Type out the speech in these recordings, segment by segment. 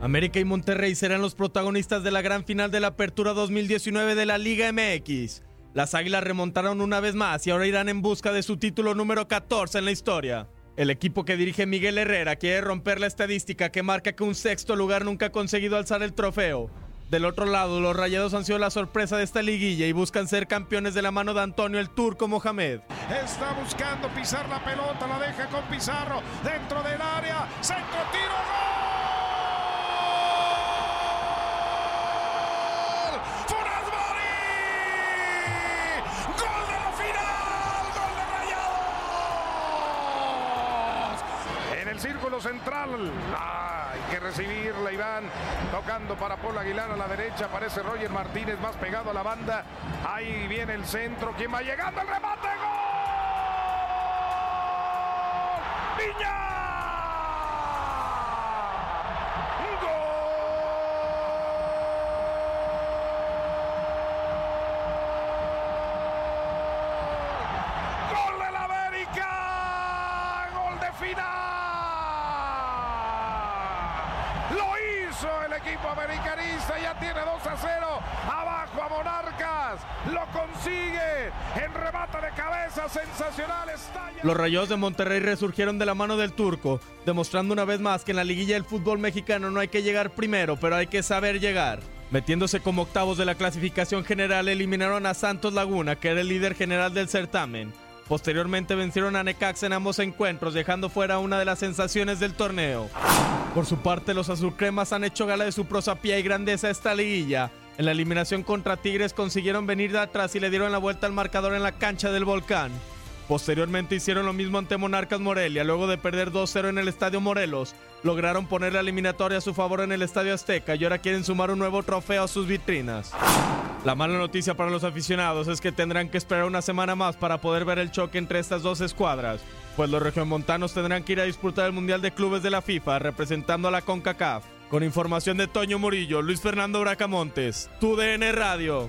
América y Monterrey serán los protagonistas de la gran final de la Apertura 2019 de la Liga MX. Las Águilas remontaron una vez más y ahora irán en busca de su título número 14 en la historia. El equipo que dirige Miguel Herrera quiere romper la estadística que marca que un sexto lugar nunca ha conseguido alzar el trofeo. Del otro lado, los Rayados han sido la sorpresa de esta liguilla y buscan ser campeones de la mano de Antonio el Turco Mohamed. Está buscando pisar la pelota, la deja con Pizarro dentro del área, centro tiro, gol. Mori, gol de la final, gol de Rayados. En el círculo central. Hay que recibirla Iván, tocando para Paul Aguilar a la derecha, aparece Roger Martínez más pegado a la banda, ahí viene el centro, quien va llegando el remate, gol del América, gol de final. El equipo americanista, ya tiene 2 a 0. Abajo a Monarcas. Lo consigue en remate de cabeza sensacional. Estalla. Los Rayos de Monterrey resurgieron de la mano del Turco, demostrando una vez más que en la liguilla del fútbol mexicano no hay que llegar primero, pero hay que saber llegar. Metiéndose como octavos de la clasificación general, eliminaron a Santos Laguna, que era el líder general del certamen. Posteriormente vencieron a Necaxa en ambos encuentros, dejando fuera una de las sensaciones del torneo. Por su parte, los azulcremas han hecho gala de su prosapía y grandeza esta liguilla. En la eliminación contra Tigres consiguieron venir de atrás y le dieron la vuelta al marcador en la cancha del Volcán. Posteriormente hicieron lo mismo ante Monarcas Morelia, luego de perder 2-0 en el Estadio Morelos. Lograron poner la eliminatoria a su favor en el Estadio Azteca y ahora quieren sumar un nuevo trofeo a sus vitrinas. La mala noticia para los aficionados es que tendrán que esperar una semana más para poder ver el choque entre estas dos escuadras, pues los regiomontanos tendrán que ir a disputar el Mundial de Clubes de la FIFA representando a la CONCACAF. Con información de Toño Murillo, Luis Fernando Bracamontes, tu DN Radio.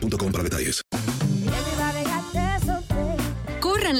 para detalles.